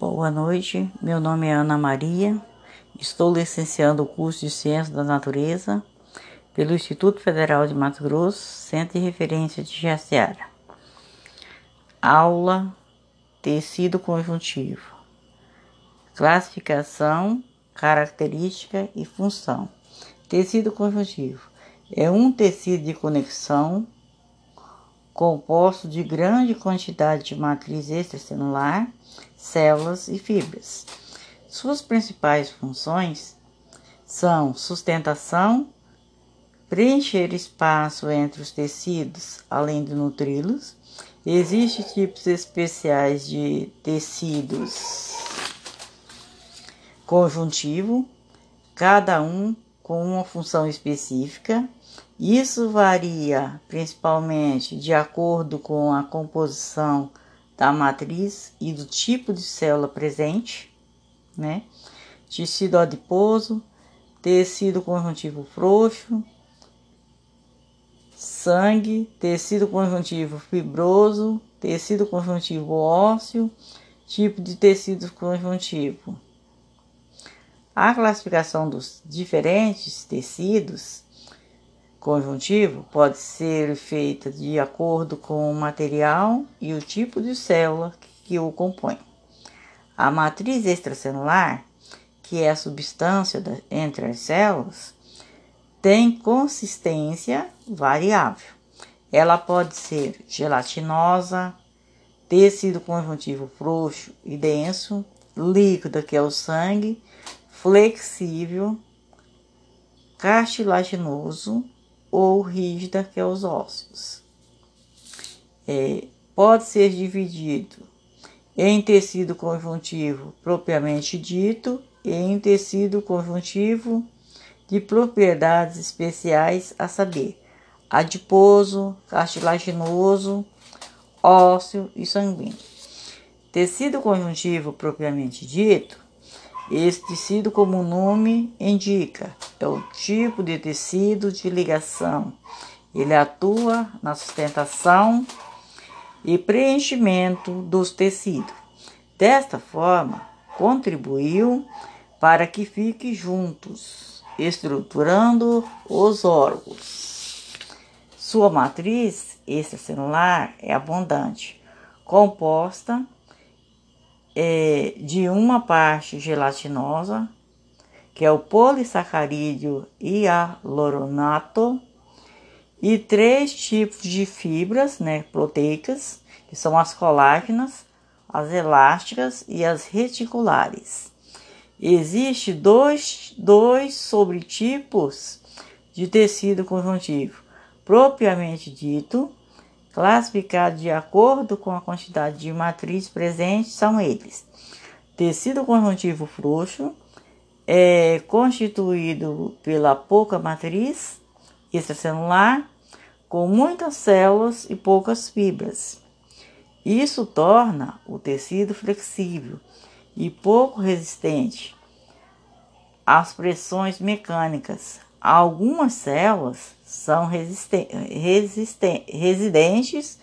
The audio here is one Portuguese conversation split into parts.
Boa noite, meu nome é Ana Maria, estou licenciando o curso de Ciências da Natureza pelo Instituto Federal de Mato Grosso, Centro de Referência de Jaciara. Aula Tecido Conjuntivo Classificação, característica e função. Tecido conjuntivo é um tecido de conexão composto de grande quantidade de matriz extracelular, células e fibras. Suas principais funções são sustentação, preencher espaço entre os tecidos, além de nutri-los. Existem tipos especiais de tecidos conjuntivo, cada um com uma função específica isso varia principalmente de acordo com a composição da matriz e do tipo de célula presente, né? Tecido adiposo, tecido conjuntivo frouxo, sangue, tecido conjuntivo fibroso, tecido conjuntivo ósseo, tipo de tecido conjuntivo. A classificação dos diferentes tecidos conjuntivo pode ser feita de acordo com o material e o tipo de célula que o compõe. A matriz extracelular, que é a substância entre as células, tem consistência variável. Ela pode ser gelatinosa, tecido conjuntivo frouxo e denso, líquida, que é o sangue, flexível, cartilaginoso, ou rígida, que é os ossos. É, pode ser dividido em tecido conjuntivo propriamente dito e em tecido conjuntivo de propriedades especiais, a saber, adiposo, cartilaginoso, ósseo e sanguíneo. Tecido conjuntivo propriamente dito esse tecido, como o nome indica, é o tipo de tecido de ligação. Ele atua na sustentação e preenchimento dos tecidos. Desta forma, contribuiu para que fiquem juntos, estruturando os órgãos. Sua matriz extracelular é abundante, composta é, de uma parte gelatinosa, que é o polissacarídeo hialuronato, e três tipos de fibras né, proteicas, que são as colágenas, as elásticas e as reticulares. Existem dois, dois sobretipos de tecido conjuntivo, propriamente dito, classificados de acordo com a quantidade de matriz presente são eles: tecido conjuntivo frouxo, é constituído pela pouca matriz extracelular, com muitas células e poucas fibras. Isso torna o tecido flexível e pouco resistente às pressões mecânicas. Algumas células são residentes,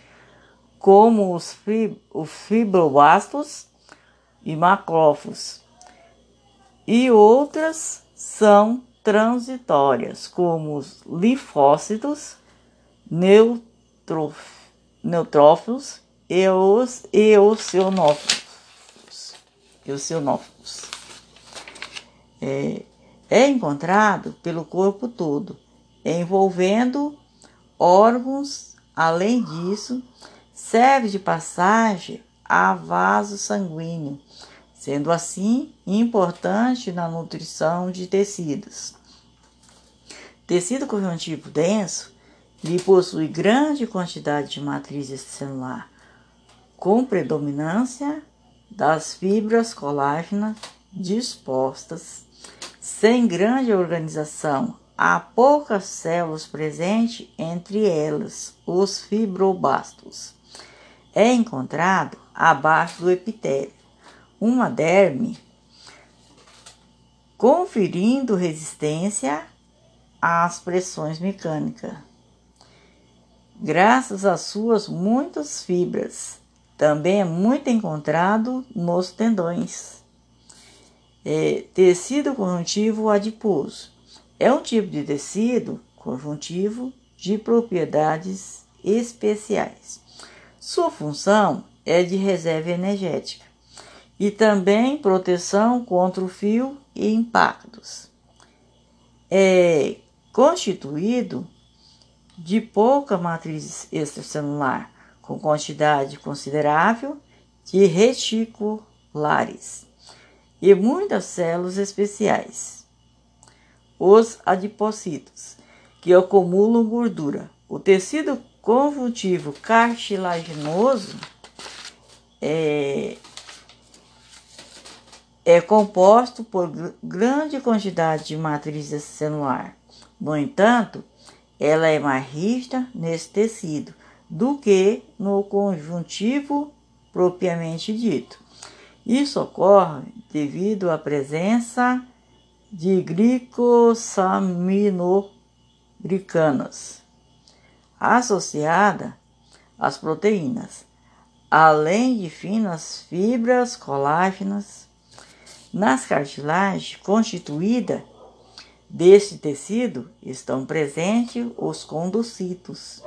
como os, os fibroblastos e macrófagos, e outras são transitórias, como os linfócitos, neutrófilos e os eosinófilos. eosinófilos. É, é encontrado pelo corpo todo envolvendo órgãos. Além disso, serve de passagem a vaso sanguíneo, sendo assim importante na nutrição de tecidos. Tecido conjuntivo denso lhe possui grande quantidade de matriz celular, com predominância das fibras colágenas dispostas, sem grande organização Há poucas células presentes, entre elas os fibroblastos. É encontrado abaixo do epitélio uma derme, conferindo resistência às pressões mecânicas. Graças às suas muitas fibras, Também é muito encontrado nos tendões. É, tecido conjuntivo adiposo. É um tipo de tecido conjuntivo de propriedades especiais. Sua função é de reserva energética e também proteção contra o fio e impactos. É constituído de pouca matriz extracelular, com quantidade considerável de reticulares e muitas células especiais. Os adipócitos, que acumulam gordura. O tecido conjuntivo cartilaginoso é, é composto por grande quantidade de matriz celular. No entanto, ela é mais rígida nesse tecido do que no conjuntivo propriamente dito. Isso ocorre devido à presença de glicosaminoglicanas associada às proteínas, além de finas fibras colágenas. Nas cartilagens constituída deste tecido estão presentes os condocitos,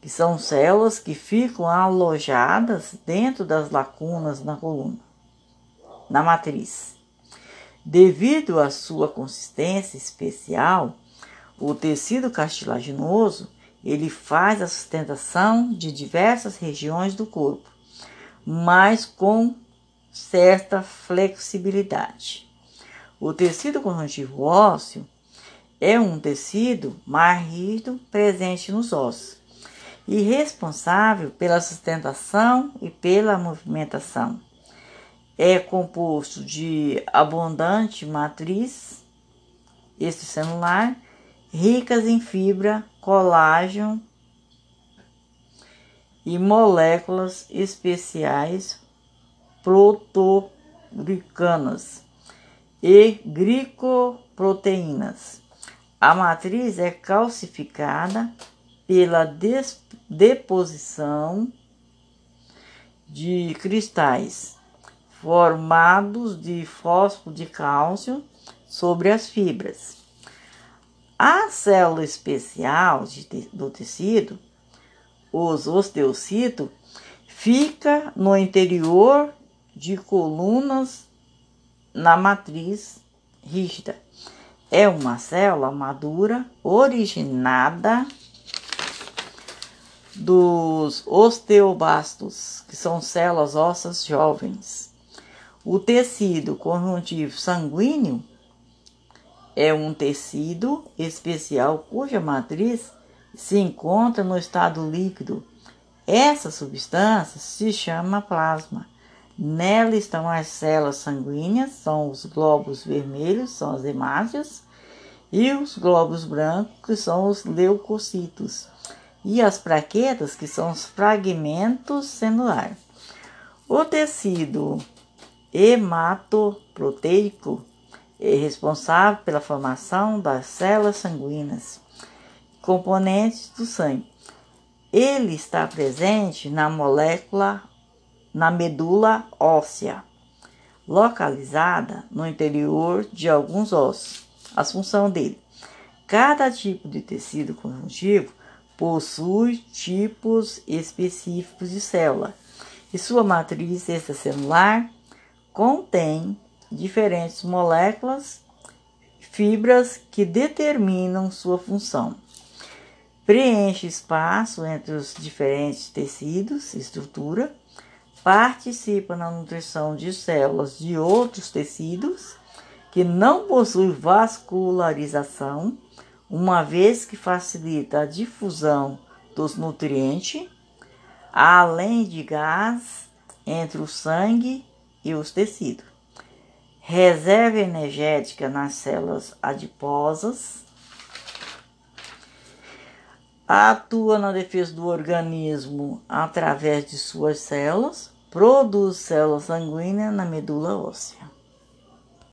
que são células que ficam alojadas dentro das lacunas na coluna, na matriz. Devido à sua consistência especial, o tecido cartilaginoso ele faz a sustentação de diversas regiões do corpo, mas com certa flexibilidade. O tecido conjuntivo ósseo é um tecido mais rígido presente nos ossos e responsável pela sustentação e pela movimentação. É composto de abundante matriz extracelular ricas em fibra, colágeno e moléculas especiais protoglicanas e glicoproteínas. A matriz é calcificada pela deposição de cristais formados de fósforo de cálcio sobre as fibras. A célula especial do tecido, os osteocitos, fica no interior de colunas na matriz rígida. É uma célula madura originada dos osteobastos, que são células ósseas jovens. O tecido conjuntivo sanguíneo é um tecido especial cuja matriz se encontra no estado líquido. Essa substância se chama plasma. Nela estão as células sanguíneas, são os glóbulos vermelhos, são as hemácias, e os glóbulos brancos, que são os leucocitos, e as plaquetas, que são os fragmentos celulares. O tecido hematoproteico é responsável pela formação das células sanguíneas, componentes do sangue. Ele está presente na molécula, na medula óssea, localizada no interior de alguns ossos. A função dele. Cada tipo de tecido conjuntivo possui tipos específicos de célula e sua matriz extracelular contém diferentes moléculas, fibras que determinam sua função. Preenche espaço entre os diferentes tecidos, estrutura, participa na nutrição de células de outros tecidos que não possuem vascularização, uma vez que facilita a difusão dos nutrientes, além de gás entre o sangue e os tecidos. Reserva energética nas células adiposas, atua na defesa do organismo através de suas células, produz células sanguíneas na medula óssea.